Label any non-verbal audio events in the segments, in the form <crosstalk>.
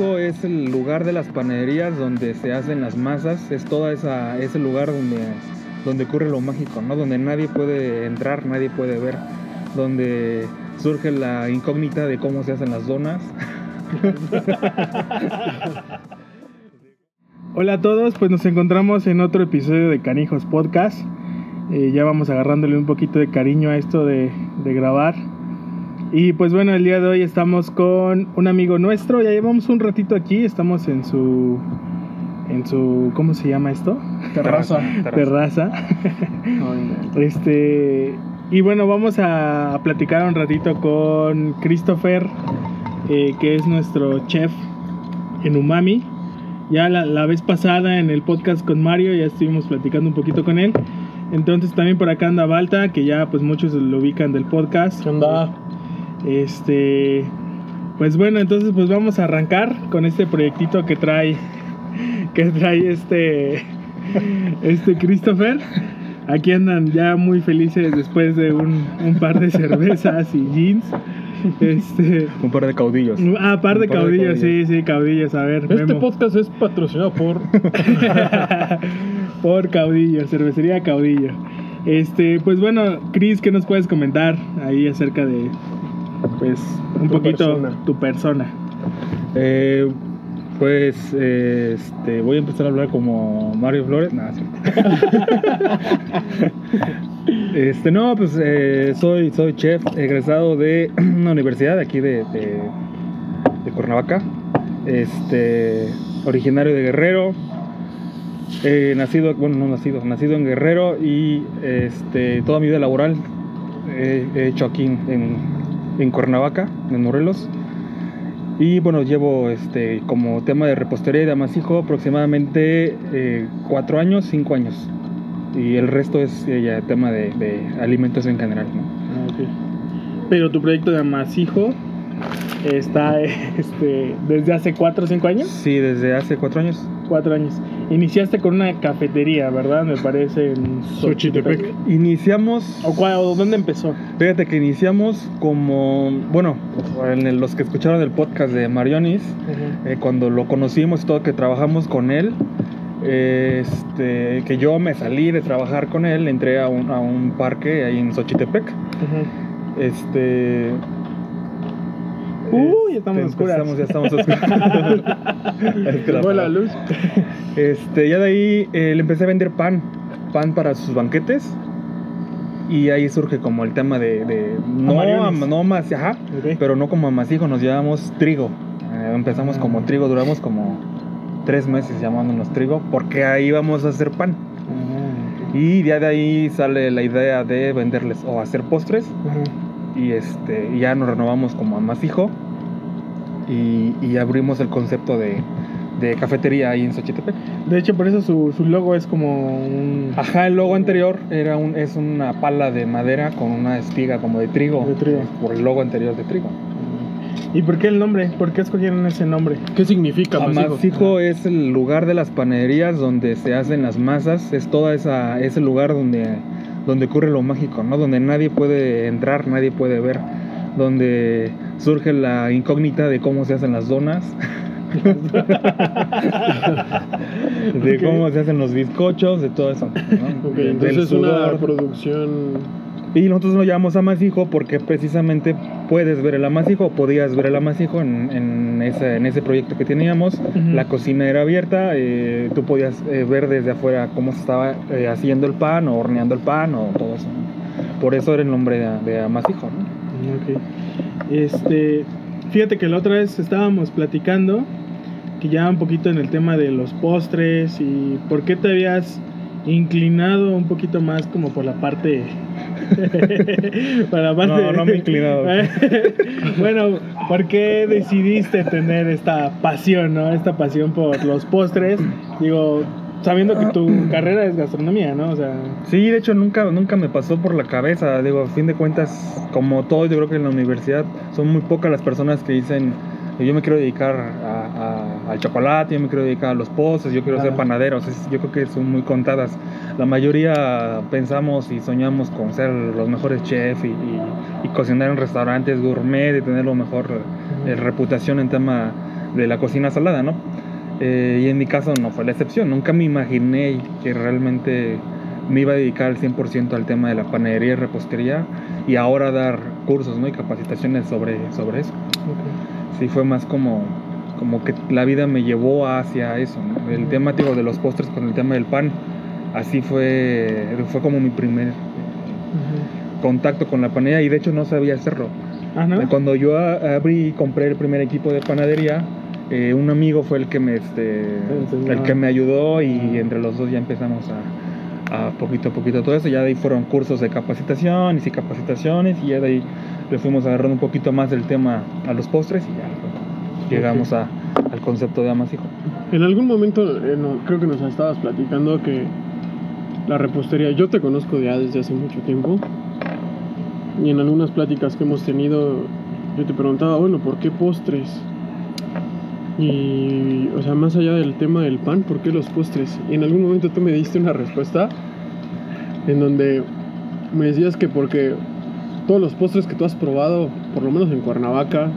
Es el lugar de las panaderías donde se hacen las masas, es toda esa ese lugar donde donde ocurre lo mágico, ¿no? Donde nadie puede entrar, nadie puede ver, donde surge la incógnita de cómo se hacen las donas. <laughs> Hola a todos, pues nos encontramos en otro episodio de Canijos Podcast. Eh, ya vamos agarrándole un poquito de cariño a esto de, de grabar. Y pues bueno, el día de hoy estamos con un amigo nuestro, ya llevamos un ratito aquí, estamos en su en su ¿cómo se llama esto? Terraza. Terraza. este y bueno, vamos a, a platicar un ratito con Christopher, eh, que es nuestro chef en Umami. Ya la, la vez pasada en el podcast con Mario ya estuvimos platicando un poquito con él. Entonces también por acá anda Balta, que ya pues muchos lo ubican del podcast. ¿Qué onda? Este, pues bueno, entonces pues vamos a arrancar con este proyectito que trae, <laughs> que trae este, <laughs> este Christopher. Aquí andan ya muy felices después de un, un par de cervezas y jeans. Este, <laughs> Un par de caudillos. ah, par de Un par de caudillos, sí, caudillos. sí, caudillos. A ver, Este Memo. podcast es patrocinado por. Por Caudillo, cervecería Caudillo. Este, pues bueno, Chris, ¿qué nos puedes comentar ahí acerca de, pues, un Tu poquito persona. tu persona? Eh, pues eh, este, voy a empezar a hablar como Mario Flores. Nada, sí. <laughs> este, no, pues eh, soy, soy chef egresado de <clears throat> una universidad de aquí de, de, de Cuernavaca. Este, originario de Guerrero. Eh, nacido, bueno, no nacido, nacido en Guerrero y este, toda mi vida laboral he hecho aquí en, en, en Cuernavaca, en Morelos. Y bueno, llevo este, como tema de repostería y de amasijo aproximadamente eh, cuatro años, cinco años. Y el resto es eh, ya tema de, alimentos en general. Ah. Pero tu proyecto de amasijo está <laughs> este, desde hace cuatro o cinco años. Sí, desde hace cuatro años. Cuatro años. Iniciaste con una cafetería, ¿verdad? Me parece en Xochitepec. Iniciamos, ¿O, cuál- o dónde empezó? fíjate que iniciamos como, bueno, en el- los que escucharon el podcast de Marionis, eh, cuando lo conocimos y todo, que trabajamos con él, este, que yo me salí de trabajar con él, entré a un, a un parque ahí en Xochitepec. Ujú. Este. Uy, estamos este, oscuras. empezamos- ya estamos oscuras. <laughs> Es que la luz. Este, ya de ahí eh, le empecé a vender pan, pan para sus banquetes. Y ahí surge como el tema de, de- no, am- no más, ajá, pero no como amasijo, nos llevamos trigo. Eh, empezamos Ah. como trigo, duramos como tres meses llamándonos trigo, porque ahí vamos a hacer pan. Ah. Y ya de ahí sale la idea de venderles o hacer postres Ajá. Y este ya nos renovamos como amasijo y, y abrimos el concepto de, de cafetería ahí en Xochitepec. De hecho, por eso su, su logo es como un... Ajá, el logo anterior era un, es una pala de madera con una espiga como de trigo. De trigo. Por el logo anterior de trigo. ¿Y por qué el nombre? ¿Por qué escogieron ese nombre? ¿Qué significa, Amasijo? Amasijo es el lugar de las panaderías donde se hacen las masas, es toda esa ese lugar donde donde ocurre lo mágico, ¿no? Donde nadie puede entrar, nadie puede ver, donde surge la incógnita de cómo se hacen las donas. <laughs> de cómo se hacen los bizcochos, de todo eso. ¿no? Entonces es una producción. Y nosotros lo llamamos amasijo porque precisamente puedes ver el amasijo, podías ver el amasijo en, en ese, en ese proyecto que teníamos. La cocina era abierta, eh, tú podías eh, ver desde afuera cómo se estaba eh, haciendo el pan o horneando el pan o todo eso. Por eso era el nombre de, de amasijo. ¿no? Este, fíjate que la otra vez estábamos platicando que ya un poquito en el tema de los postres y por qué te habías inclinado un poquito más como por la parte <laughs> No, no me he inclinado. <laughs> bueno ¿por qué decidiste tener esta pasión no esta pasión por los postres. Digo sabiendo que tu <clears throat> carrera es gastronomía no o sea. Sí, de hecho nunca, nunca me pasó por la cabeza. Digo, a fin de cuentas, como todo, yo creo que en la universidad son muy pocas las personas que dicen, yo me quiero dedicar a- a- al chocolate, yo me quiero dedicar a los postres, yo quiero ser Claro. panadero. O sea, yo creo que son muy contadas. La mayoría pensamos y soñamos con ser los mejores chefs y, y- y cocinar en restaurantes gourmet y tener lo mejor eh, reputación en tema de la cocina salada, ¿no? Eh, y en mi caso no fue la excepción. Nunca me imaginé que realmente me iba a dedicar al 100% al tema de la panadería y repostería y ahora dar cursos ¿no? y capacitaciones sobre, sobre eso. Sí, fue más como, como que la vida me llevó hacia eso. ¿no? El tema digo, de los postres con el tema del pan, así fue, fue como mi primer contacto con la panadería y de hecho no sabía hacerlo. Ah, ¿no? Cuando yo abrí y compré el primer equipo de panadería, eh, un amigo fue el que me este, el que me ayudó y entre los dos ya empezamos a, a poquito a poquito todo eso. Ya de ahí fueron cursos de capacitación y capacitaciones y ya de ahí le fuimos agarrando un poquito más del tema a los postres y ya pues, llegamos a, al concepto de amasijo. En algún momento, eh, no, creo que nos estabas platicando que la repostería, yo te conozco ya desde hace mucho tiempo, y en algunas pláticas que hemos tenido, yo te preguntaba, bueno, ¿por qué postres? Y, o sea, más allá del tema del pan, ¿por qué los postres? Y en algún momento tú me diste una respuesta en donde me decías que porque todos los postres que tú has probado, por lo menos en Cuernavaca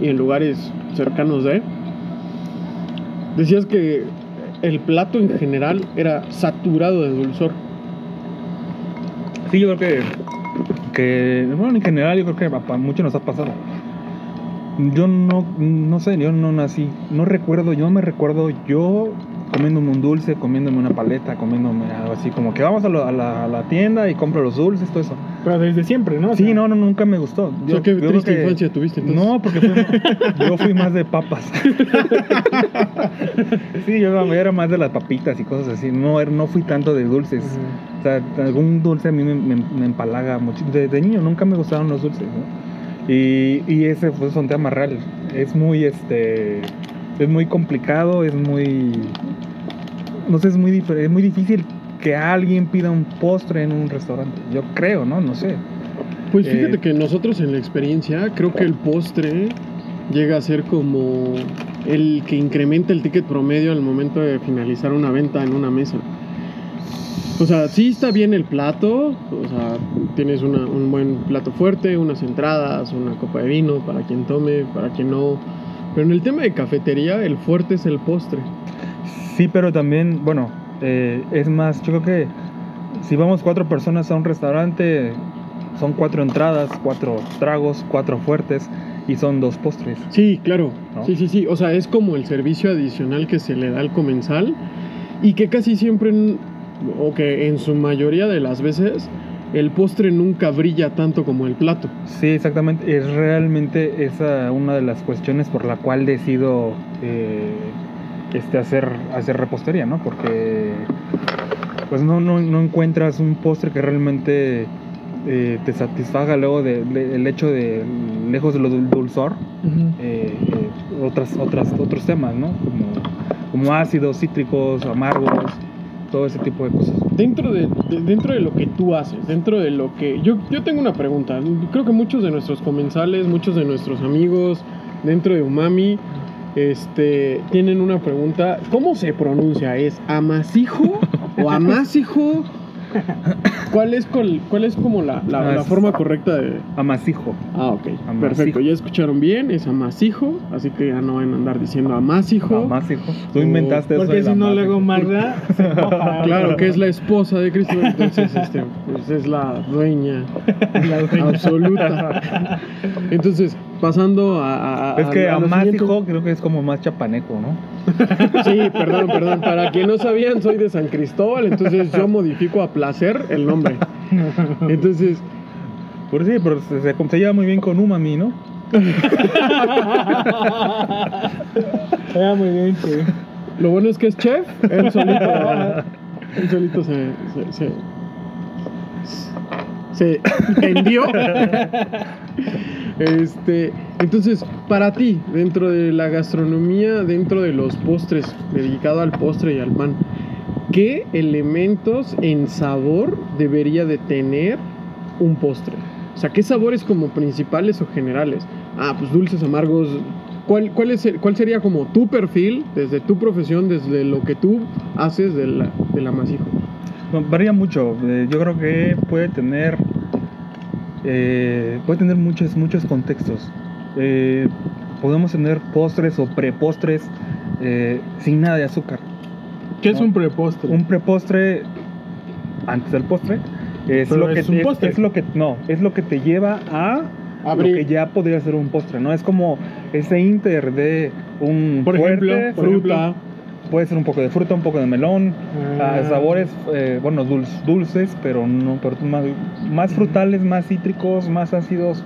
y en lugares cercanos de, decías que el plato en general era saturado de dulzor. Sí, yo creo que, que, bueno, en general yo creo que a, muchos nos ha pasado. Yo no, no sé, yo no nací, no recuerdo, yo no me recuerdo yo comiéndome un dulce, comiéndome una paleta, comiéndome algo así, como que vamos a, lo- a la, a la tienda y compro los dulces, todo eso. Pero desde siempre, ¿no? O Sí, no, no, nunca me gustó. O sea, qué yo creo triste que- infancia tuviste entonces. No, porque fui- <laughs> yo fui más de papas. <laughs> sí, yo era más de las papitas y cosas así. No, era- no fui tanto de dulces. O sea, algún dulce a mí me, me- me empalaga mucho. De, de niño nunca me gustaron los dulces, ¿no? Y, y ese pues, es un tema real. Es muy, este, es muy complicado, es muy, no sé, es muy, es muy difícil que alguien pida un postre en un restaurante. Yo creo, ¿no? No sé. Pues fíjate Eh, que nosotros en la experiencia, creo que el postre llega a ser como el que incrementa el ticket promedio al momento de finalizar una venta en una mesa. O sea, sí está bien el plato, o sea, tienes una- un buen plato fuerte, unas entradas, una copa de vino para quien tome, para quien no. Pero en el tema de cafetería, el fuerte es el postre. Sí, pero también, bueno, eh, es más, yo creo que si vamos cuatro personas a un restaurante, son cuatro entradas, cuatro tragos, cuatro fuertes y son dos postres. Sí, claro. ¿No? Sí, sí, sí. O sea, es como el servicio adicional que se le da al comensal y que casi siempre, o que en su mayoría de las veces, el postre nunca brilla tanto como el plato. Sí, exactamente. Es realmente esa una de las cuestiones por la cual decido eh, este, hacer, hacer repostería, ¿no? Porque pues no, no, no encuentras un postre que realmente eh, te satisfaga luego del de, el hecho de, lejos de lo del dulzor, eh, eh, otras, otras, otros temas, ¿no? Como, como ácidos, cítricos, amargos, todo ese tipo de cosas. Dentro de, de- dentro de lo que tú haces, dentro de lo que... Yo, yo tengo una pregunta. Creo que muchos de nuestros comensales, muchos de nuestros amigos dentro de Umami, este, tienen una pregunta. ¿Cómo se pronuncia? ¿Es amasijo o amasijo? ¿Cuál es, col- cuál es como la, la- la es- forma correcta de...? Amasijo. Ah, ok. Amasijo. Perfecto. Ya escucharon bien, es amasijo, así que ya no van a andar diciendo amasijo. Amasijo. Tú O- inventaste eso. Porque si no amasijo. luego Magda. <laughs> Claro, que es la esposa de Cristo, entonces este, pues es la dueña <laughs> La dueña. absoluta. Entonces, pasando a... a- Es que a amasijo siguiente. creo que es como más chapaneco, ¿no? <laughs> Sí, perdón, perdón. Para quien no sabían, soy de San Cristóbal, entonces yo modifico a placer el nombre. Entonces, Por sí, pero se, se, se lleva muy bien con Umami, ¿no? <laughs> Era muy bien, sí. lo bueno es que es chef, él solito, él solito se, se, se, se vendió. Este, entonces, para ti, dentro de la gastronomía, dentro de los postres, dedicado al postre y al pan, ¿qué elementos en sabor debería de tener un postre? O sea, ¿qué sabores como principales o generales? Ah, pues dulces, amargos. ¿Cuál, cuál, es cuál sería como tu perfil, desde tu profesión, desde lo que tú haces del, amasijo? Varía mucho. Eh, yo creo que puede tener. Eh, puede tener muchos, muchos contextos. Eh, podemos tener postres o prepostres eh, sin nada de azúcar. ¿Qué es No. un prepostre? Un prepostre antes del postre es Pero lo que es un es- postre. es lo que no es lo que te lleva a Abrir. lo que ya podría ser un postre, ¿no? Es como ese inter de un Por fuerte, ejemplo, por Fruta. Puede ser un poco de fruta, un poco de melón, Ah. ah, sabores, eh, bueno, dulces, dulces, pero no, pero más, más frutales, más cítricos, más ácidos,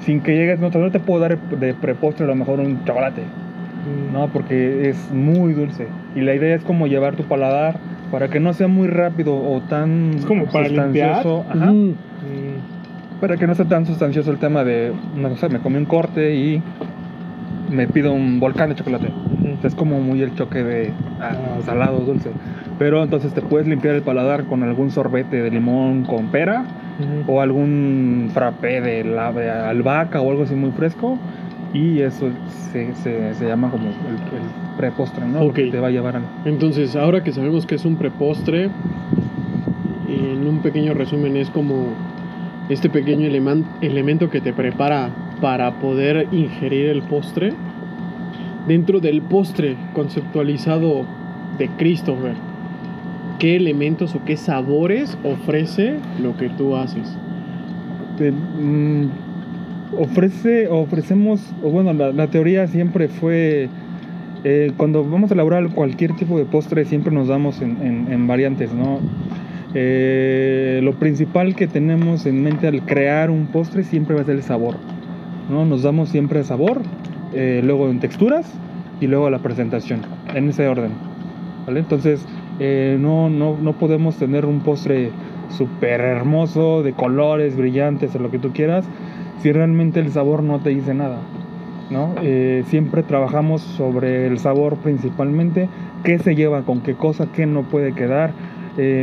sin que llegues, no, no te puedo dar de prepostre a lo mejor un chocolate, Mm. ¿no? Porque es muy dulce. Y la idea es como llevar tu paladar para que no sea muy rápido o tan Es como para sustancioso. Ajá, Ujú. Mm. Para que no sea tan sustancioso el tema de, no sé, me comí un corte y me pido un volcán de chocolate. Es como muy el choque de ah, Ah, salado, dulce. Pero entonces te puedes limpiar el paladar con algún sorbete de limón con pera Ujú. o algún frappé de, la, de albahaca o algo así muy fresco. Y eso se, se, se llama como el, el prepostre, ¿no? Lo Ok. que te va a llevar al... Entonces, ahora que sabemos que es un prepostre, en un pequeño resumen es como este pequeño eleman- elemento que te prepara para poder ingerir el postre. Dentro del postre conceptualizado de Christopher, ¿qué elementos o qué sabores ofrece lo que tú haces? Mm, ofrece, ofrecemos, bueno, la, teoría siempre fue, eh, cuando vamos a elaborar cualquier tipo de postre, siempre nos damos en variantes, ¿no? Eh, lo principal que tenemos en mente al crear un postre siempre va a ser el sabor, ¿no? Nos damos siempre sabor, eh, luego en texturas y luego la presentación, en ese orden, ¿vale? Entonces, eh, no, no, no podemos tener un postre súper hermoso, de colores brillantes, o lo que tú quieras, si realmente el sabor no te dice nada. ¿no? Eh, siempre trabajamos sobre el sabor principalmente, qué se lleva con qué cosa, qué no puede quedar,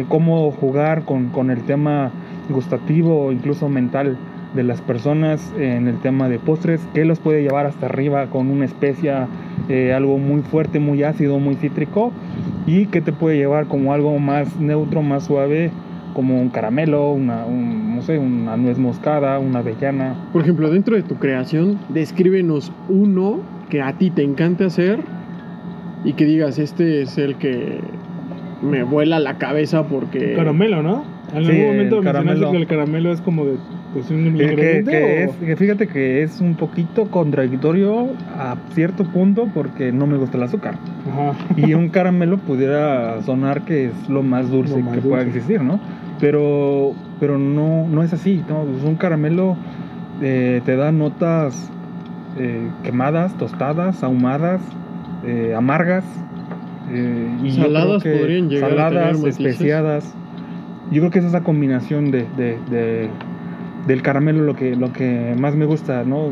cómo jugar con, con el tema gustativo o incluso mental de las personas en el tema de postres, qué los puede llevar hasta arriba con una especia, eh, algo muy fuerte, muy ácido, muy cítrico, y qué te puede llevar como algo más neutro, más suave, como un caramelo, una, un, no sé, una nuez moscada, una avellana. Por ejemplo, dentro de tu creación, descríbenos uno que a ti te encante hacer y que digas, este es el que me vuela la cabeza porque... Caramelo, ¿no? En Sí, algún momento el mencionaste caramelo. que el caramelo es como de pues, un Que, que- ingrediente. que o- es, que fíjate que es un poquito contradictorio a cierto punto porque no me gusta el azúcar. Ajá. Y un caramelo pudiera sonar que es lo más dulce Lo más que pueda dulce. existir, ¿no? Pero, pero no, no es así, ¿no? Pues un caramelo eh, te da notas eh, quemadas, tostadas, ahumadas, eh, amargas. eh, y Saladas podrían llegar a saladas, tener matices. especiadas. Yo creo que es esa combinación de, de- de- del caramelo lo que, lo que más me gusta, ¿no?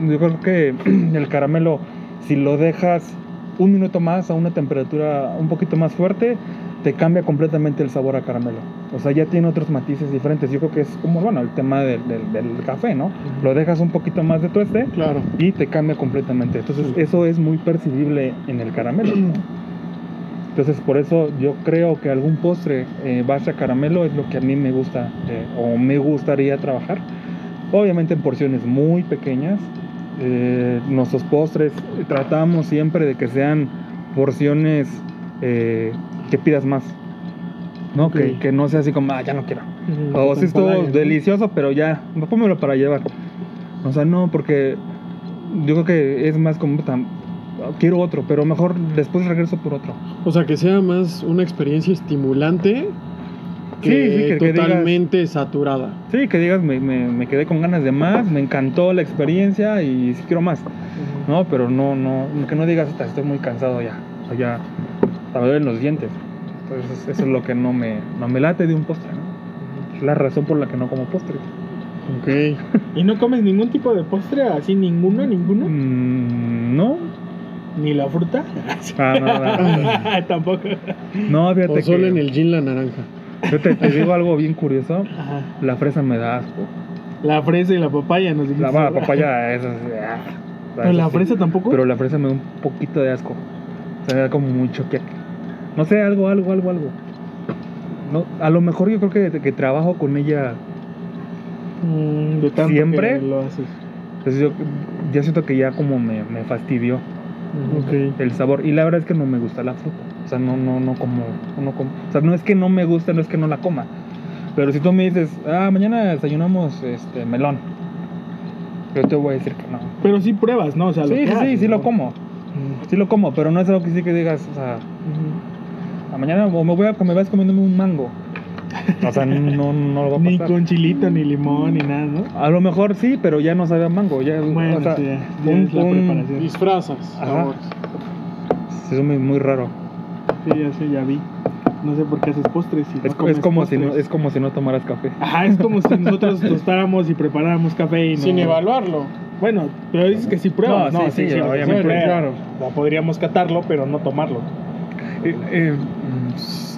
Yo creo que <clears throat> el caramelo, si lo dejas un minuto más a una temperatura un poquito más fuerte, te cambia completamente el sabor a caramelo. O sea, ya tiene otros matices diferentes. Yo creo que es como, bueno, el tema del, del- del café, ¿no? Lo dejas un poquito más de tueste Claro. y te cambia completamente. Entonces, eso es muy percibible en el caramelo. ¿no? <clears throat> Entonces, por eso yo creo que algún postre eh, base a caramelo es lo que a mí me gusta eh, o me gustaría trabajar. Obviamente en porciones muy pequeñas. Eh, nuestros postres eh, tratamos siempre de que sean porciones que pidas más. ¿no? Que, que no sea así como, ah, ya no quiero. O sí estuvo delicioso, pero ya, pónmelo para llevar. O sea, no, porque yo creo que es más como, quiero otro, pero mejor después regreso por otro. O sea, que sea más una experiencia estimulante que, Sí, sí, que- que digas- totalmente saturada. Sí, que digas, me, me, me quedé con ganas de más, me encantó la experiencia y sí quiero más. Ujú. No, pero no, no, que no digas, "Puta, estoy muy cansado ya. O sea, ya, hasta me duelen los dientes. Entonces, eso es lo que no me, no me late de un postre, ¿no? Es la razón por la que no como postre. Ok. ¿Y no comes ningún tipo de postre? ¿Así ninguno, ninguno? Mm, no. ¿Ni la fruta? Ah, no, no, no. <laughs> Tampoco. No, fíjate O solo que- en el gin la naranja. Yo te, te digo algo bien curioso. Ajá. La fresa me da asco. La fresa y la papaya nos dijiste. La, la papaya es ah, ¿Pero la sí. fresa tampoco? Pero la fresa me da un poquito de asco. O sea, me da como muy choqueante. No sé, algo, algo, algo, algo. No, a lo mejor yo creo que, que trabajo con ella Mm, de tanto ¿Siempre? que lo haces. Entonces yo ya siento que ya como me, me fastidió El sabor. Y la verdad es que no me gusta la fruta. O sea, no, no, no como, no como. O sea, no es que no me guste, no es que no la coma. Pero si tú me dices, ah, mañana desayunamos este melón. Yo te voy a decir que no. Pero sí pruebas, ¿no? O sea, Sí, sí, sí, lo como. Sí lo como, pero no es algo que sí que digas, o sea, a mañana o me voy a comer, vas comiéndome un mango. O sea, no, no lo va a Ni pasar. con chilito, ni limón, ni nada, ¿no? A lo mejor sí, pero ya no sabe a mango. Ya, Bueno, o sea, sí, ya, ya un- es la un- preparación. Disfrazas. Ajá. es muy, muy raro. Sí, ya sé, ya vi. No sé por qué haces postres. Si no Es, es comes como si no, postres. es como si no tomaras café. Ajá, es como si nosotros tostáramos y preparáramos café y no... Sin evaluarlo. Bueno, pero dices que sí pruebas, No, ¿no? sí, sí, obviamente. sí pruebas. Claro. O podríamos catarlo, pero no tomarlo. Eh, eh,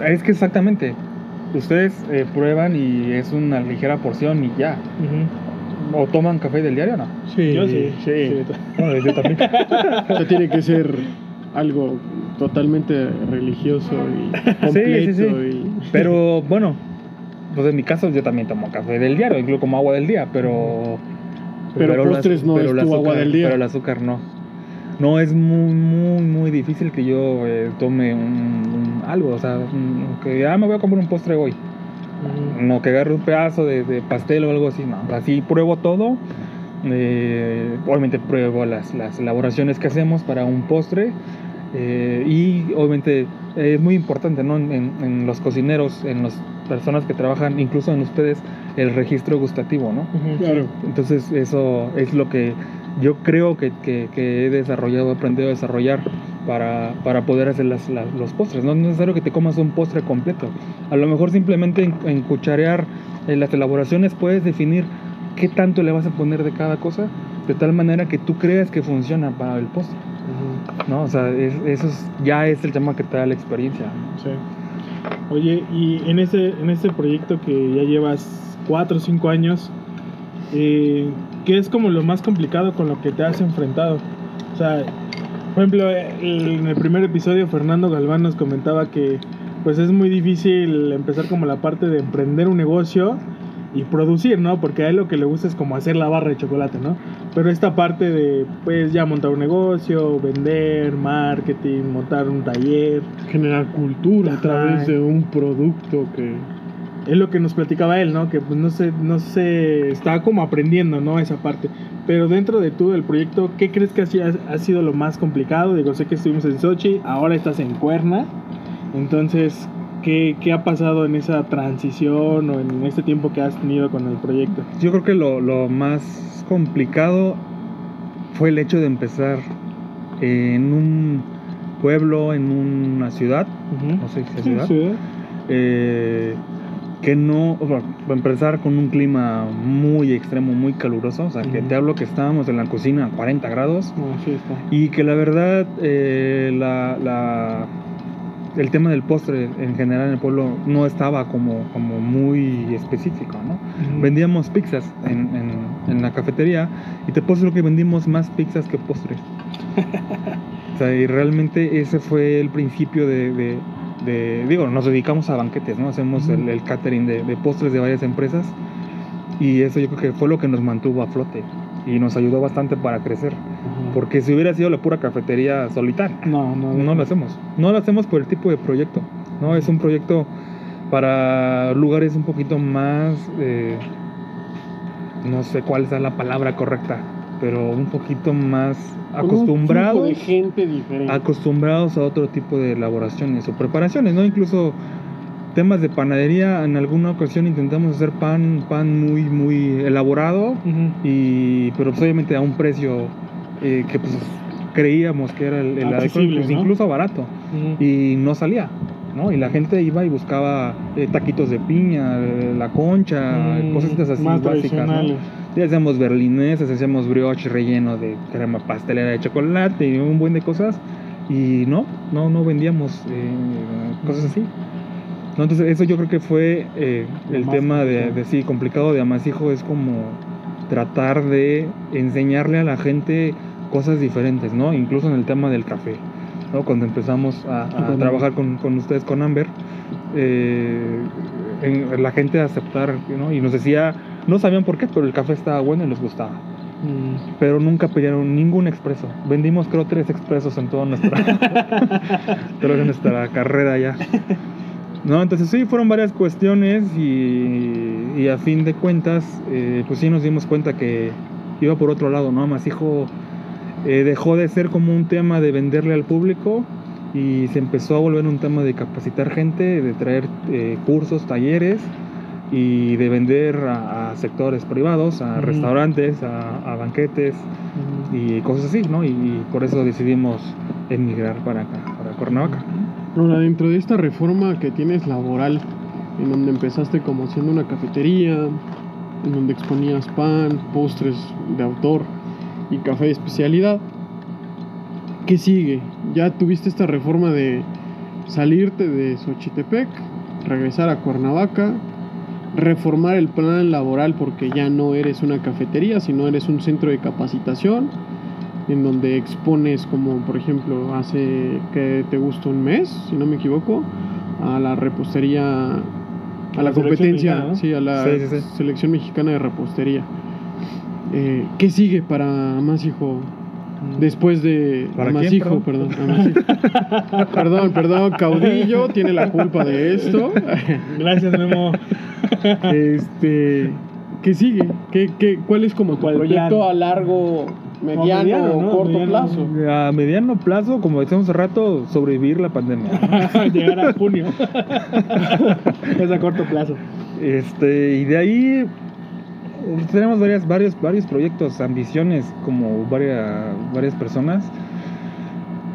es que exactamente. Ustedes eh, prueban y es una ligera porción y ya. ¿O toman café del diario o no? Sí. Yo sí. sí. No, <laughs> yo también. O sea, tiene que ser algo totalmente religioso y completo. sí, sí. y- Pero bueno, pues en mi caso yo también tomo café del diario, incluso como agua del día, pero... Pero el postres no es el tu agua azúcar- del día. Pero el azúcar no. No, es muy, muy, muy difícil que yo eh, tome un- algo, o sea, un- que ya me voy a comer un postre hoy. No, que agarre un pedazo de, de pastel o algo así, no. Así pruebo todo. eh, obviamente pruebo las, las elaboraciones que hacemos para un postre. eh, y obviamente es muy importante, ¿no? En, en- en los cocineros, en las personas que trabajan, incluso en ustedes, el registro gustativo, ¿no? Ujú. Claro. Entonces eso es lo que yo creo que, que- que he desarrollado, aprendido a desarrollar para, para poder hacer las- las- los postres. No es necesario que te comas un postre completo. A lo mejor simplemente en, en cucharear en las elaboraciones puedes definir qué tanto le vas a poner de cada cosa, de tal manera que tú creas que funciona para el postre. ¿no? O sea, es- eso es- ya es el tema que te da la experiencia. Sí. Oye, y en ese, en este proyecto que ya llevas cuatro o cinco años, eh, ¿qué es como lo más complicado con lo que te has enfrentado? O sea, por ejemplo, en el primer episodio Fernando Galván nos comentaba que pues es muy difícil empezar como la parte de emprender un negocio y producir, ¿no? Porque a él lo que le gusta es como hacer la barra de chocolate, ¿no? Pero esta parte de pues ya montar un negocio, vender, marketing, montar un taller, Generar cultura a través de un producto que. Es lo que nos platicaba él, ¿no? Que pues no sé, no sé, está como aprendiendo, ¿no? Esa parte. Pero dentro de todo el proyecto, ¿qué crees que ha, sido- ha sido lo más complicado? Digo, sé que estuvimos en Sochi, ahora estás en Cuerna. Entonces, ¿qué, qué ha pasado en esa transición o en este tiempo que has tenido con el proyecto? Yo creo que lo, lo más complicado fue el hecho de empezar en un pueblo, en una ciudad, no sé si es ciudad, Sí, eh, que no, para empezar con un clima muy extremo, muy caluroso, o sea, que te hablo que estábamos en la cocina a 40 grados no, sí está. y que la verdad eh, la, la- el tema del postre en general en el pueblo no estaba como, como muy específico, ¿no? Vendíamos pizzas en, en- en la cafetería y te puedo decir que vendimos más pizzas que postres. <laughs> o sea, y realmente ese fue el principio de, de- de- digo, nos dedicamos a banquetes, ¿no? Hacemos el, el catering de, de postres de varias empresas y eso yo creo que fue lo que nos mantuvo a flote y nos ayudó bastante para crecer. Porque si hubiera sido la pura cafetería solitaria, No, no, no lo hacemos. No lo hacemos por el tipo de proyecto. No es un proyecto para lugares un poquito más, eh, no sé cuál sea la palabra correcta, pero un poquito más con un acostumbrados, flujo de gente diferente. acostumbrados a otro tipo de elaboraciones o preparaciones, no incluso temas de panadería. En alguna ocasión intentamos hacer pan, pan muy, muy elaborado Ujú. y pero pues, obviamente a un precio eh, que pues creíamos que era el, el adecuado, pues, ¿no? incluso barato Ujú. y no salía ¿no? y la gente iba y buscaba eh, taquitos de piña eh, la concha Mm, cosas así más básicas ¿no? y hacíamos berlineses hacíamos brioche relleno de crema pastelera de chocolate y un buen de cosas y no no no vendíamos eh, cosas así ¿no? entonces eso yo creo que fue eh, el tema de, de sí complicado de amasijo es como tratar de enseñarle a la gente cosas diferentes, ¿no? Incluso en el tema del café, ¿no? Cuando empezamos a, trabajar con, con ustedes, con Amber, eh, en- la gente aceptar, ¿no? Y nos decía, no sabían por qué, pero el café estaba bueno y les gustaba. Mm. pero nunca pidieron ningún expreso. Vendimos creo tres expresos en toda nuestra, <laughs> toda nuestra carrera ya. No, entonces sí, fueron varias cuestiones y, y a fin de cuentas, eh, pues sí nos dimos cuenta que iba por otro lado, ¿no? Masijo eh, dejó de ser como un tema de venderle al público y se empezó a volver un tema de capacitar gente, de traer eh, cursos, talleres y de vender a, a sectores privados, a Ujú. restaurantes, a, a banquetes Mm. y cosas así, ¿no? Y, y por eso decidimos emigrar para acá, para Cuernavaca. Ahora, dentro de esta reforma que tienes laboral, en donde empezaste como siendo una cafetería, en donde exponías pan, postres de autor y café de especialidad, ¿qué sigue? Ya tuviste esta reforma de salirte de Xochitepec, regresar a Cuernavaca, reformar el plan laboral porque ya no eres una cafetería, sino eres un centro de capacitación en donde expones como por ejemplo hace que te gusta un mes, si no me equivoco, a la repostería, a la, competencia, mexicana, ¿no? sí, a la Sí, sí, sí. selección mexicana de repostería. Eh, ¿Qué sigue para Amasijo después de ¿Para quién, Amasijo? perdón? Perdón, Amasijo. <laughs> perdón, perdón, Caudillo tiene la culpa de esto. <laughs> Gracias, Memo. <laughs> Este, ¿qué sigue? ¿Qué, qué, ¿Cuál es como tu ¿Cuál proyecto a largo, mediano, mediano, o ¿no? corto Mediano. plazo? A mediano plazo, como decíamos hace rato, sobrevivir la pandemia. Llegar a junio. es a corto plazo. Este, y de ahí tenemos varias, varios, varios proyectos, ambiciones, como varias, varias personas.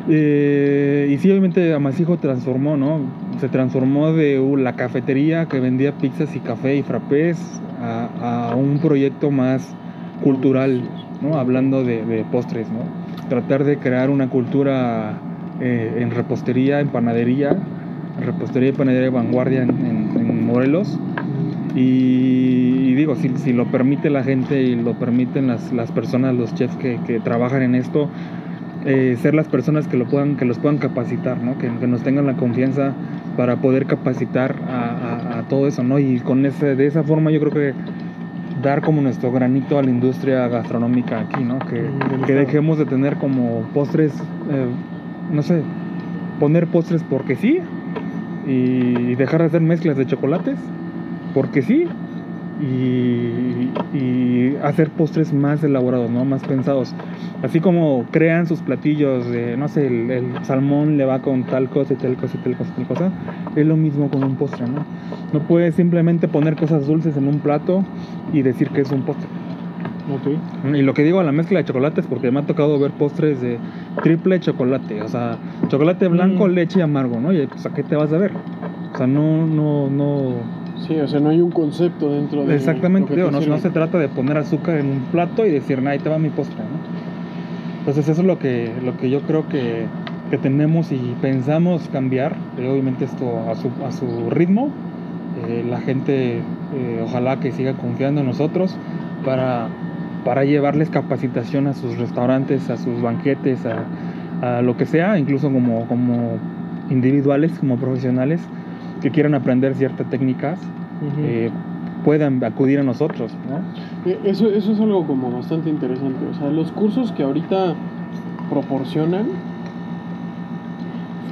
Eh, y sí, obviamente Amasijo transformó, ¿no? Se transformó de la cafetería que vendía pizzas y café y frappés a, un proyecto más cultural, ¿no? Hablando de, postres, ¿no? Tratar de crear una cultura eh, en repostería, en panadería, repostería y panadería de vanguardia en- en Morelos. Y, y digo, si, si lo permite la gente y lo permiten las, las personas, los chefs que, que trabajan en esto, eh, ser las personas que, lo puedan, que los puedan capacitar, ¿no? que, que nos tengan la confianza para poder capacitar a, a- a todo eso. ¿no? Y con ese, de esa forma yo creo que dar como nuestro granito a la industria gastronómica aquí, ¿no? que, que dejemos de tener como postres, eh, no sé, poner postres porque sí y dejar de hacer mezclas de chocolates porque sí y, y hacer postres más elaborados, ¿no? Más pensados. Así como crean sus platillos de, no sé, el, el salmón le va con tal cosa y tal cosa y tal cosa y tal cosa, es lo mismo con un postre, ¿no? No puedes simplemente poner cosas dulces en un plato y decir que es un postre. Ok. Y lo que digo a la mezcla de chocolates, porque me ha tocado ver postres de triple chocolate, o sea, chocolate blanco, Mm. leche y amargo, ¿no? Y pues, ¿a qué te vas a ver? O sea, no, no, no. Sí, o sea, no hay un concepto dentro de. Exactamente, digo, no, no se trata de poner azúcar en un plato y decir, ahí te va mi postre, ¿no? Entonces, eso es lo que, lo que yo creo que, que tenemos y pensamos cambiar, eh, obviamente esto a su, a su ritmo. Eh, la gente, eh, ojalá que siga confiando en nosotros para, para llevarles capacitación a sus restaurantes, a sus banquetes, a, a lo que sea, incluso como, como individuales, como profesionales que quieran aprender ciertas técnicas, Ujú. eh, puedan acudir a nosotros, ¿no? Eh, Eso, eso es algo como bastante interesante. O sea, los cursos que ahorita proporcionan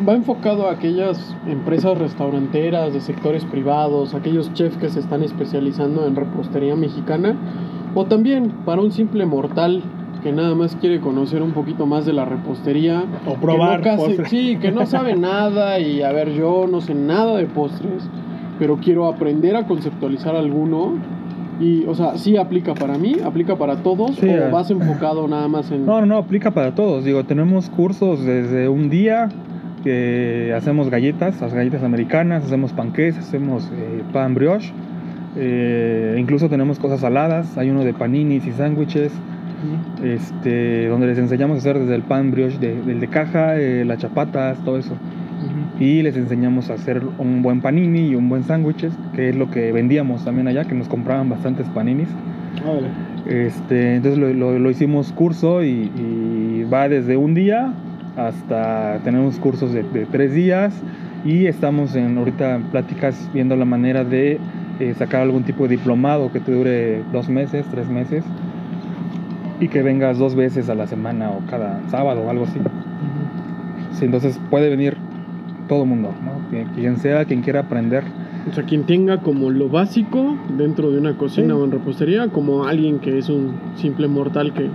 va enfocado a aquellas empresas restauranteras de sectores privados, aquellos chefs que se están especializando en repostería mexicana, o también para un simple mortal que nada más quiere conocer un poquito más de la repostería. O probar que no postres. Sí, que no sabe <laughs> nada y a ver, yo no sé nada de postres, pero quiero aprender a conceptualizar alguno. Y, o sea, sí aplica para mí, aplica para todos, Sí, o vas enfocado nada más en... No, no, no, aplica para todos. Digo, tenemos cursos desde un día que hacemos galletas, las galletas americanas, hacemos panqués, hacemos eh, pan brioche. eh, incluso tenemos cosas saladas, hay uno de paninis y sándwiches, Ujú. este, donde les enseñamos a hacer desde el pan brioche de, del de caja, eh, las chapatas, todo eso. Ujú. Y les enseñamos a hacer un buen panini y un buen sándwiches, que es lo que vendíamos también allá, que nos compraban bastantes paninis. Este, entonces lo, lo- lo hicimos curso y, y va desde un día hasta tenemos cursos de, de tres días y estamos en ahorita en pláticas viendo la manera de eh, sacar algún tipo de diplomado que te dure dos meses, tres meses y que vengas dos veces a la semana o cada sábado o algo así. Sí, entonces puede venir todo mundo, ¿no? Quien sea, quien quiera aprender. O sea, quien tenga como lo básico dentro de una cocina Sí. o en repostería, como alguien que es un simple mortal que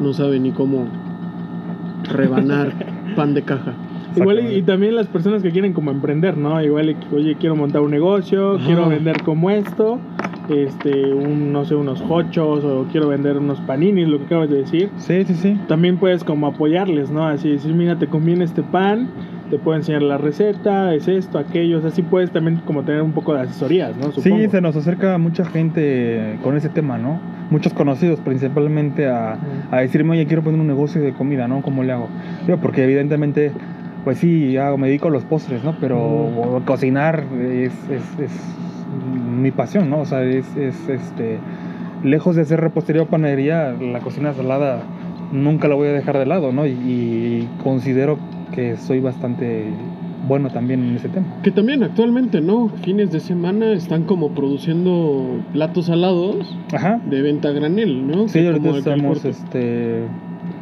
no sabe ni cómo rebanar <laughs> pan de caja. Igual y, y también las personas que quieren como emprender, ¿no? Igual, oye, quiero montar un negocio, Ajá. quiero vender como esto, este, un, no sé, unos hochos o quiero vender unos paninis, lo que acabas de decir. Sí, sí, sí. También puedes como apoyarles, ¿no? Así decir, mira, te conviene este pan, te puedo enseñar la receta, es esto, aquello, o sea, sí puedes también como tener un poco de asesorías, ¿no? Supongo. Sí, se nos acerca mucha gente con ese tema, ¿no? Muchos conocidos principalmente a, a decirme, oye, quiero poner un negocio de comida, ¿no? ¿Cómo le hago? Digo, porque evidentemente, pues sí, hago, me dedico a los postres, ¿no? Pero cocinar es, es, es mi pasión, ¿no? O sea, es, es este, lejos de ser repostería o panadería, la cocina salada nunca la voy a dejar de lado, ¿no? Y, y considero que soy bastante bueno también en ese tema. Que también actualmente, ¿no? Fines de semana están como produciendo platos salados Ajá. de venta granel, ¿no? Sí, Que ahorita estamos, este...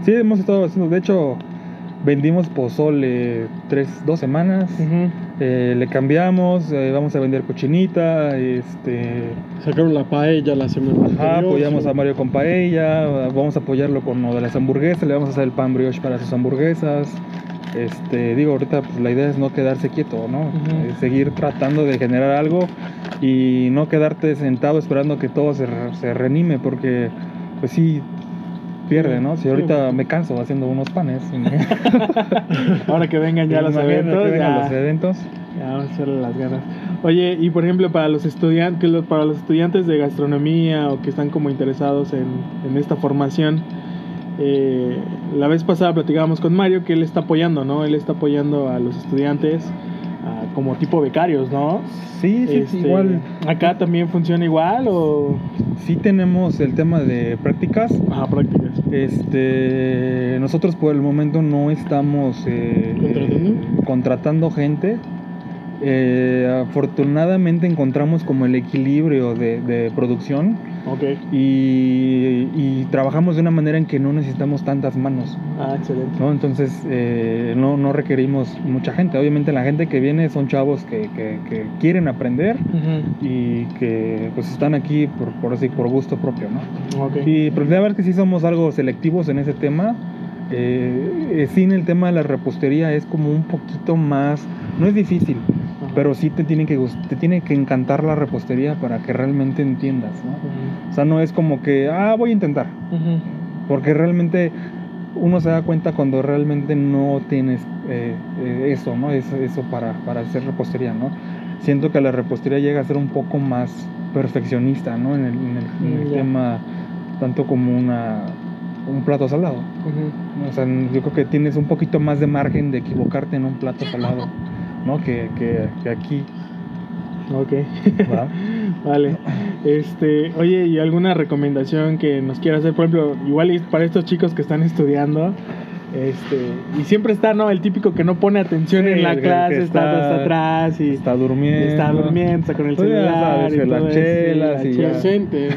Sí, hemos estado haciendo, de hecho, vendimos pozole tres, dos semanas, Ujú. eh, le cambiamos, eh, vamos a vender cochinita, este... Sacaron la paella la semana Ajá, apoyamos sí. a Mario con paella, vamos a apoyarlo con lo de las hamburguesas, le vamos a hacer el pan brioche para sus hamburguesas. Este, digo, ahorita pues, la idea es no quedarse quieto, ¿no? Ujú. Eh, seguir tratando de generar algo y no quedarte sentado esperando que todo se, se reanime, porque pues sí pierde, ¿no? Si ahorita me canso haciendo unos panes. <laughs> Ahora que vengan ya <laughs> los eventos, que vengan ya, los eventos. ya vamos a echarle las ganas. Oye, y por ejemplo, para los estudiantes, para los estudiantes de gastronomía o que están como interesados en, en esta formación, eh, la vez pasada platicábamos con Mario que él está apoyando, ¿no? Él está apoyando a los estudiantes como tipo becarios, ¿no? Sí, sí, Este, igual. ¿Acá también funciona igual o...? Sí tenemos el tema de prácticas. Ajá, prácticas. Este, nosotros por el momento no estamos eh, ¿Contratando? eh, contratando gente. Eh, afortunadamente encontramos como el equilibrio de, de producción Ok. y, y trabajamos de una manera en que no necesitamos tantas manos. Ah, excelente. ¿no? Entonces eh, no, no requerimos mucha gente. Obviamente la gente que viene son chavos que, que- que quieren aprender y que pues están aquí por, por así por gusto propio, ¿no? Y pero la verdad es que sí somos algo selectivos en ese tema. Eh, eh, sí, en el tema de la repostería es como un poquito más, no es difícil, Ajá. pero sí te tiene que te tiene que encantar la repostería para que realmente entiendas, ¿no? O sea, no es como que, ah, voy a intentar, porque realmente uno se da cuenta cuando realmente no tienes eh, eh, eso, ¿no? Es, eso para, para hacer repostería, ¿no? Siento que la repostería llega a ser un poco más perfeccionista, ¿no? En el, en el- en el Mm, tema, tanto como una, un plato salado. O sea, yo creo que tienes un poquito más de margen de equivocarte en un plato salado, ¿no? Que, que, que aquí, Ok. ¿verdad? <laughs> Vale. Este, oye, ¿y alguna recomendación que nos quieras hacer? Por ejemplo, igual para estos chicos que están estudiando, este, y siempre está, ¿no? El típico que no pone atención Sí, en la clase, está, está- hasta atrás y Está durmiendo. está durmiendo, está con el Pues celular sabes, y las chelas la y chela. Presente.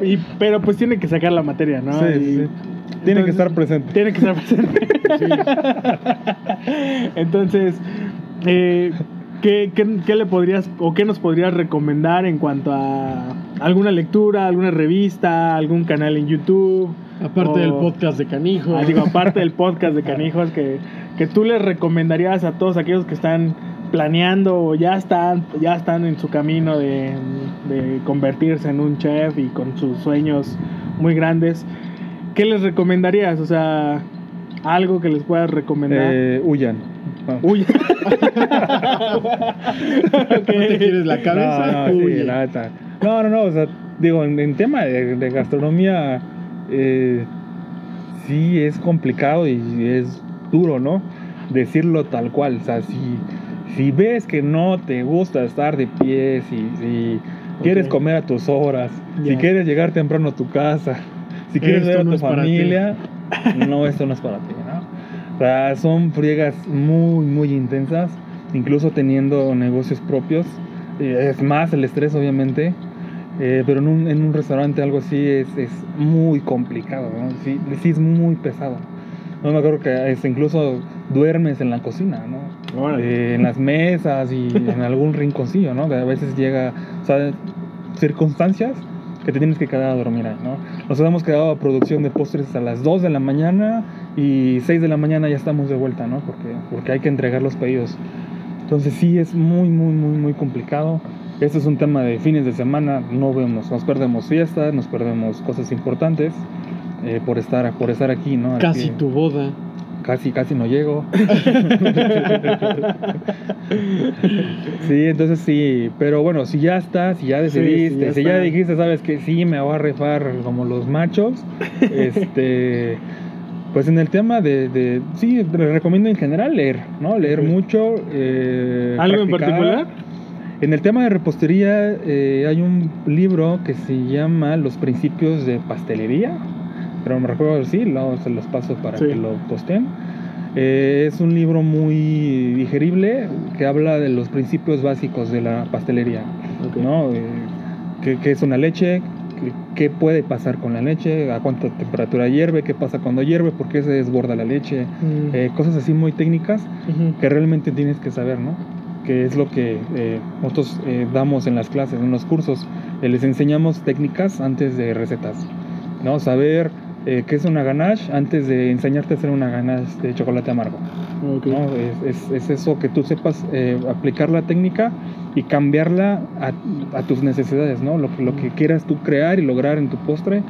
<laughs> y, pero pues tiene que sacar la materia, ¿no? Sí, Y- sí. Tiene que estar presente. Tiene que estar presente. <laughs> <laughs> Entonces, eh, ¿qué, qué, qué le podrías o qué nos podrías recomendar en cuanto a alguna lectura, alguna revista, algún canal en YouTube? Aparte O- del podcast de Canijo. Ah, digo, aparte del <laughs> podcast de Canijos, que, que tú les recomendarías a todos aquellos que están planeando o ya están, ya están en su camino de, de convertirse en un chef y con sus sueños muy grandes. ¿Qué les recomendarías? O sea, algo que les puedas recomendar. Eh, huyan. Uy. <laughs> ¿No te quieres la cabeza? No, no, sí, Huye. la neta. No, no, no, o sea, digo, en, en tema de, de gastronomía, eh, sí es complicado y es duro, ¿no? Decirlo tal cual, o sea, si, si ves que no te gusta estar de pie, si, si quieres comer a tus horas, si quieres llegar temprano a tu casa, si quieres Esto ver a no tu familia, no, esto no es para ti, sea, son friegas muy, muy intensas, incluso teniendo negocios propios. Eh, Es más el estrés, obviamente. Eh, pero en un, en un restaurante algo así es, es muy complicado, ¿no? Sí, sí es muy pesado. No me acuerdo que es, incluso duermes en la cocina, ¿no? Eh, en las mesas y en algún rinconcillo, ¿no? Que a veces llega, o sea, circunstancias que te tienes que quedar a dormir ahí, ¿no? Nos hemos quedado a producción de postres a las 2 de la mañana y 6 de la mañana ya estamos de vuelta, ¿no? Porque, porque hay que entregar los pedidos. Entonces sí es muy, muy, muy, muy complicado. Este es un tema de fines de semana, no vemos, nos perdemos fiestas, nos perdemos cosas importantes eh, por, estar, por estar aquí, ¿no? Casi tu boda. Casi, casi no llego. <laughs> sí, entonces sí, pero bueno, si ya estás, si ya decidiste, sí, ya si ya dijiste, sabes que sí, me voy a rifar como los machos, <laughs> este, pues en el tema de, de sí, le recomiendo en general leer, ¿no? Leer mucho. eh, ¿Algo en particular? En el tema de repostería eh, hay un libro que se llama Los principios de pastelería, pero no me recuerdo sí, luego se los paso para Sí. que lo posteen. Eh, es un libro muy digerible que habla de los principios básicos de la pastelería, Ok. ¿no? Eh, ¿qué, qué es una leche? ¿Qué, puede pasar con la leche? ¿A cuánta temperatura hierve? ¿Qué pasa cuando hierve? ¿Por qué se desborda la leche? Mm. Eh, cosas así muy técnicas Ujú. que realmente tienes que saber, ¿no? Que es lo que eh, nosotros eh, damos en las clases, en los cursos. Eh, les enseñamos técnicas antes de recetas, ¿no? Saber eh, qué es una ganache antes de enseñarte a hacer una ganache de chocolate amargo, Ok. ¿no? Es, es- es eso, que tú sepas eh, aplicar la técnica y cambiarla a, a tus necesidades, ¿no? Lo, que- lo que quieras tú crear y lograr en tu postre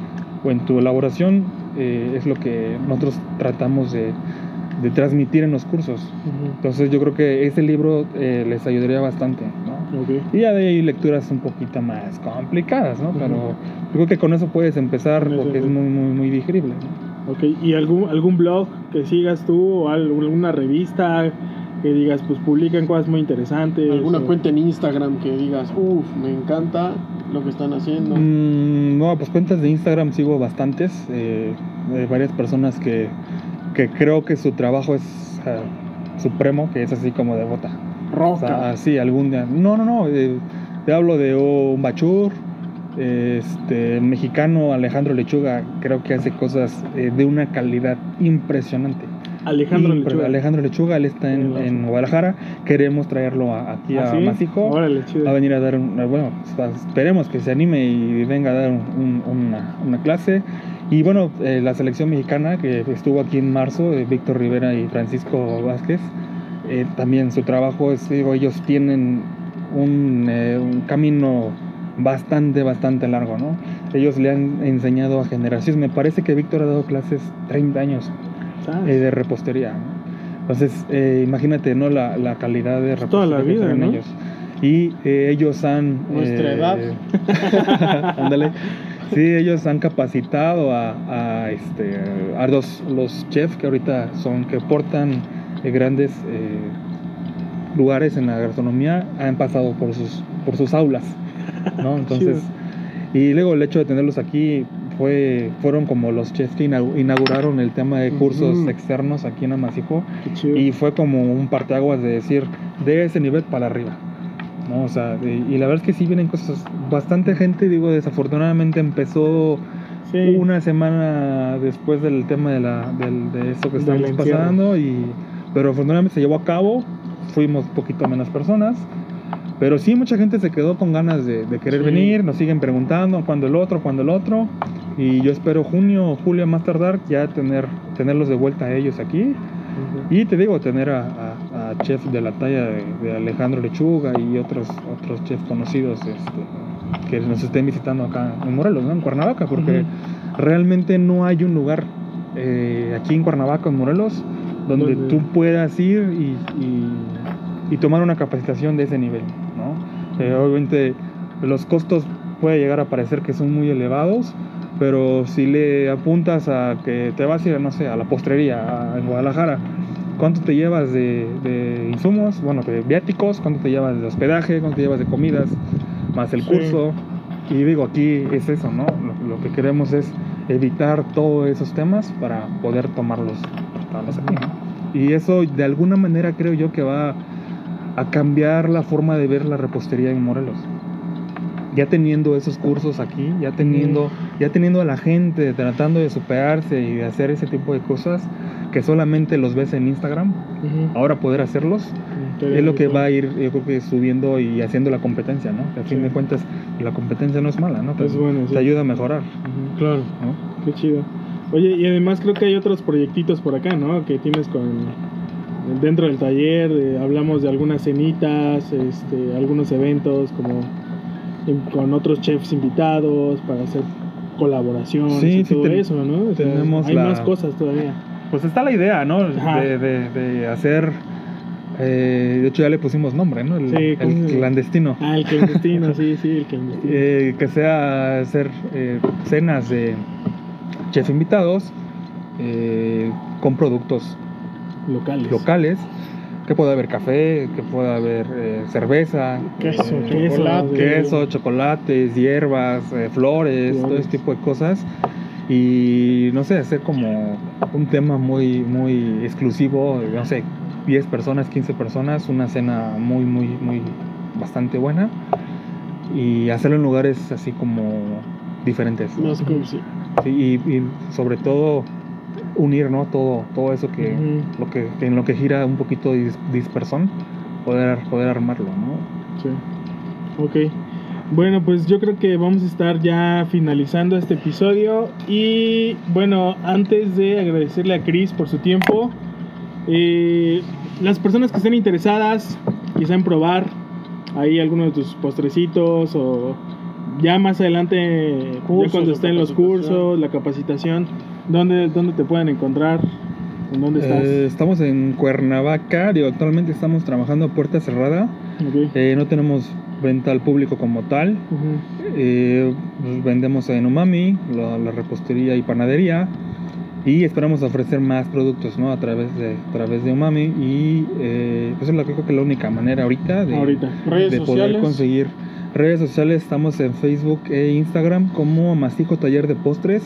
o en tu elaboración eh, es lo que nosotros tratamos de, de transmitir en los cursos. Ujú. Entonces yo creo que ese libro eh, les ayudaría bastante, ¿no? Y ya de ahí lecturas un poquito más complicadas, ¿no? Pero yo creo que con eso puedes empezar porque es muy, muy, muy digerible. ¿no? Ok, ¿y algún, algún blog que sigas tú o al- alguna revista que digas, pues publican cosas muy interesantes? Alguna o- cuenta en Instagram que digas, uff, me encanta lo que están haciendo. Mm, no, pues cuentas de Instagram sigo bastantes, eh, de varias personas que, que creo que su trabajo es ah, supremo, que es así como de bota. Roca. sea, sí, algún día. No, no, no. eh, te hablo de un Bachur, este, mexicano Alejandro Lechuga, creo que hace cosas eh, de una calidad impresionante. Alejandro Impre- Lechuga. Alejandro Lechuga, él está en, en Guadalajara. Queremos traerlo a- aquí ¿Ah, a sí? Masico. Órale, a venir a dar un, bueno, esperemos que se anime y venga a dar un- un- una, una clase. Y bueno, eh, la selección mexicana que estuvo aquí en marzo, eh, Víctor Rivera y Francisco Vázquez, eh, también su trabajo es, digo, ellos tienen un, eh, un camino bastante, bastante largo, ¿no? Ellos le han enseñado a generaciones, me parece que Víctor ha dado clases 30 años Ah, eh, de repostería. ¿no? Entonces, eh, imagínate, ¿no? La, la calidad de repostería toda la que vida, ¿no? ellos. Y ellos han... Nuestra edad. <laughs> ándale. Sí, ellos han capacitado a, a, este, a los, los chefs que ahorita son, que portan eh, grandes eh, lugares en la gastronomía, han pasado por sus, por sus aulas, ¿no? <laughs> Entonces, y luego el hecho de tenerlos aquí fue, fueron como los chefs que inau- inauguraron el tema de cursos externos aquí en Amasijo y fue como un parteaguas de decir de ese nivel para arriba. ¿no? O sea, y, y la verdad es que sí vienen cosas, bastante gente, digo, desafortunadamente empezó Sí. una semana después del tema de, la, del- de esto que estamos pasando, y, pero afortunadamente se llevó a cabo, fuimos poquito menos personas, pero sí mucha gente se quedó con ganas de, de querer Sí. venir, nos siguen preguntando cuándo el otro, cuándo el otro, y yo espero junio o julio más tardar ya tener, tenerlos de vuelta a ellos aquí, Ujú. y te digo, tener a, a, a chefs de la talla de, de Alejandro Lechuga y otros, otros chefs conocidos este, que nos estén visitando acá en Morelos, ¿no? en Cuernavaca, porque realmente no hay un lugar eh, aquí en Cuernavaca, en Morelos, donde Donde- tú puedas ir y, y- y tomar una capacitación de ese nivel. ¿no? Eh, obviamente los costos puede llegar a parecer que son muy elevados, pero si le apuntas a que te vas a ir, no sé, a la postrería a- en Guadalajara, ¿cuánto te llevas de, de insumos? Bueno, de viáticos, ¿cuánto te llevas de hospedaje? ¿Cuánto te llevas de comidas? Más el Sí. curso. Y digo, aquí es eso, ¿no? Lo, lo que queremos es evitar todos esos temas para poder tomarlos, aquí. Y eso de alguna manera creo yo que va a cambiar la forma de ver la repostería en Morelos. ya teniendo esos cursos aquí, ya teniendo, ya teniendo a la gente tratando de superarse y de hacer ese tipo de cosas que solamente los ves en Instagram, ahora poder hacerlos es lo que va a ir, yo creo que subiendo y haciendo la competencia, ¿no? Que a fin Sí. de cuentas la competencia no es mala, ¿no? Te, Es buena, sí. te ayuda a mejorar. Claro. ¿no? Qué chido. Oye, y además creo que hay otros proyectitos por acá, ¿no? Que tienes con dentro del taller, hablamos de algunas cenitas, este, algunos eventos como con otros chefs invitados para hacer colaboraciones Sí, y sí, todo eso, ¿no? O sea, tenemos hay la- más cosas todavía. Pues está la idea, ¿no? De, de- de hacer, eh, de hecho ya le pusimos nombre, ¿no? El, Sí, ¿cómo el clandestino. Ah, el clandestino, <laughs> sí, sí, el clandestino. Eh, que sea hacer eh, cenas de chef invitados eh, con productos locales. locales, que pueda haber café, que pueda haber eh, cerveza, Queso, eh, Queso, chocolate. queso, chocolates, hierbas, eh, flores, todo Flores. ese tipo de cosas. Y no sé, hacer como un tema muy, muy exclusivo, no sé, 10 personas, 15 personas, una cena muy, muy, muy bastante buena. Y hacerlo en lugares así como diferentes. Más cozy. Sí, y, y sobre todo unir ¿no? todo, todo eso que, lo que, en lo que gira un poquito dis- dispersón, poder, poder armarlo, ¿no? Sí. Ok. Bueno, pues yo creo que vamos a estar ya finalizando este episodio. Y bueno, antes de agradecerle a Chris por su tiempo, eh, las personas que estén interesadas, quizá en probar ahí alguno de tus postrecitos o ya más adelante, ya Cursos cuando o estén los cursos, la capacitación, ¿dónde, dónde te pueden encontrar? ¿En dónde estás? Eh, estamos en Cuernavaca, digo, actualmente estamos trabajando a puerta cerrada, eh, no tenemos venta al público como tal, eh, pues, vendemos en Umami, la, la repostería y panadería, y esperamos ofrecer más productos ¿no? a, través de, a través de Umami, y eh, pues es la, creo que la única manera ahorita de, Ahorita. Redes de poder sociales. conseguir redes sociales. Estamos en Facebook e Instagram como Amasijo Taller de Postres.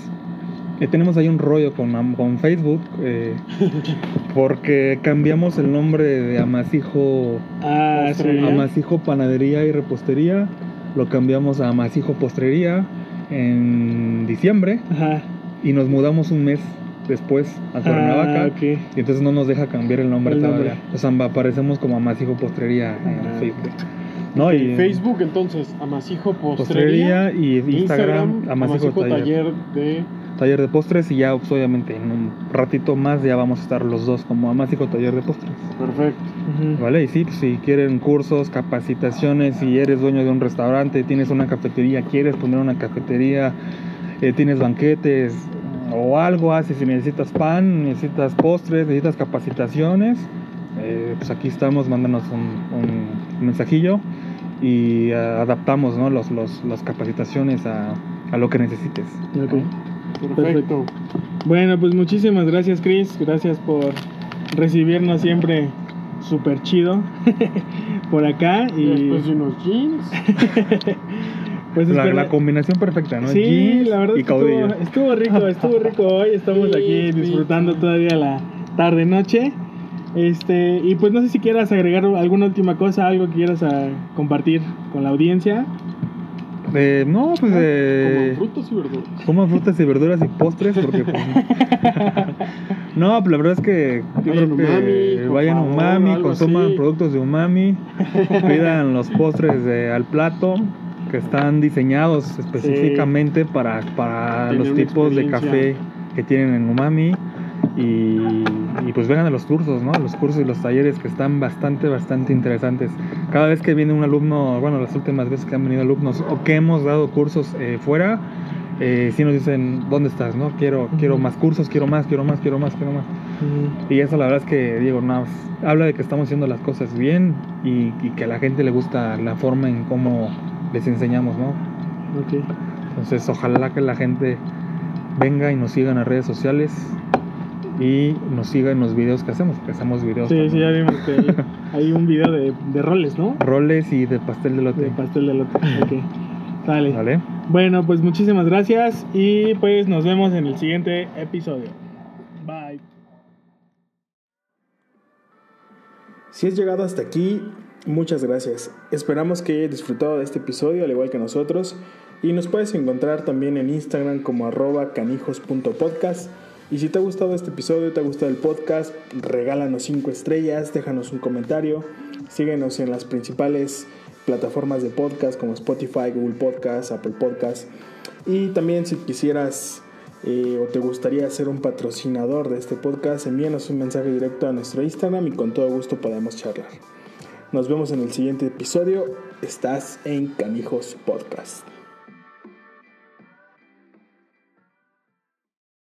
Eh, tenemos ahí un rollo con, con Facebook eh, <laughs> porque cambiamos el nombre de Amasijo, Ah. Amasijo Panadería y Repostería. Lo cambiamos a Amasijo Postrería en diciembre Ajá. y nos mudamos un mes después a Cuernavaca. Ah, ok. Y entonces no nos deja cambiar el nombre El todavía. nombre. O sea, aparecemos como Amasijo Postrería en Ah, Facebook. ¿No? Y Facebook, entonces, Amasijo Postrería. Postrería y Instagram, Amasijo, Amasijo taller, Taller de. taller de postres. Y ya, pues, obviamente, en un ratito más ya vamos a estar los dos como Amasijo Taller de Postres. Perfecto. ¿Vale? Y sí, pues, si quieren cursos, capacitaciones, si eres dueño de un restaurante, tienes una cafetería, quieres poner una cafetería, eh, tienes banquetes o algo haces, si necesitas pan, necesitas postres, necesitas capacitaciones, eh, pues aquí estamos, mándanos un, un mensajillo y ah, adaptamos ¿no? los, los, las capacitaciones a, a lo que necesites. Ok. Perfecto. Bueno, pues muchísimas gracias, Chris. Gracias por recibirnos siempre súper chido <laughs> por acá. Y Después de unos jeans. <laughs> pues La, la combinación perfecta, ¿no? Sí, Jeans la verdad y es que estuvo, estuvo rico, estuvo rico hoy. Estamos Sí, aquí disfrutando sí. todavía la tarde noche. Este, y pues no sé si quieras agregar alguna última cosa, algo que quieras ah, compartir con la audiencia. Eh, no, pues Como eh, frutas y verduras. coman frutas y verduras y postres porque pues, <laughs> no, pues la verdad es que yo Vayan creo que Umami, vayan favor, consuman así. productos de umami, <laughs> pidan los postres de al plato que están diseñados específicamente para, para los tipos de café que tienen en umami y, y pues vengan a los cursos, ¿no? Los cursos y los talleres que están bastante, bastante interesantes. Cada vez que viene un alumno, bueno, las últimas veces que han venido alumnos o que hemos dado cursos eh, fuera, eh, sí nos dicen, ¿dónde estás? ¿No? Quiero, quiero más cursos, quiero más, quiero más, quiero más, quiero más. Y eso la verdad es que, nada más habla de que estamos haciendo las cosas bien y, y que a la gente le gusta la forma en cómo les enseñamos, ¿no? Ok. Entonces, ojalá que la gente venga y nos siga en las redes sociales y nos siga en los videos que hacemos, que hacemos videos. Sí, sí, ya también. vimos que hay, <laughs> hay un video de, de roles, ¿no? Roles y de pastel de De lote. pastel de lote. Ok. Sale. ¿Vale? Bueno, pues muchísimas gracias y pues nos vemos en el siguiente episodio. Bye. Si has llegado hasta aquí, Muchas gracias. Esperamos que hayas disfrutado de este episodio al igual que nosotros y nos puedes encontrar también en Instagram como arroba canijos.podcast. Y si te ha gustado este episodio, te ha gustado el podcast, regálanos 5 estrellas, déjanos un comentario, síguenos en las principales plataformas de podcast como Spotify, Google Podcast, Apple Podcast. Y también si quisieras eh, o te gustaría ser un patrocinador de este podcast, envíanos un mensaje directo a nuestro Instagram y con todo gusto podemos charlar. Nos vemos en el siguiente episodio. Estás en Canijos Podcast.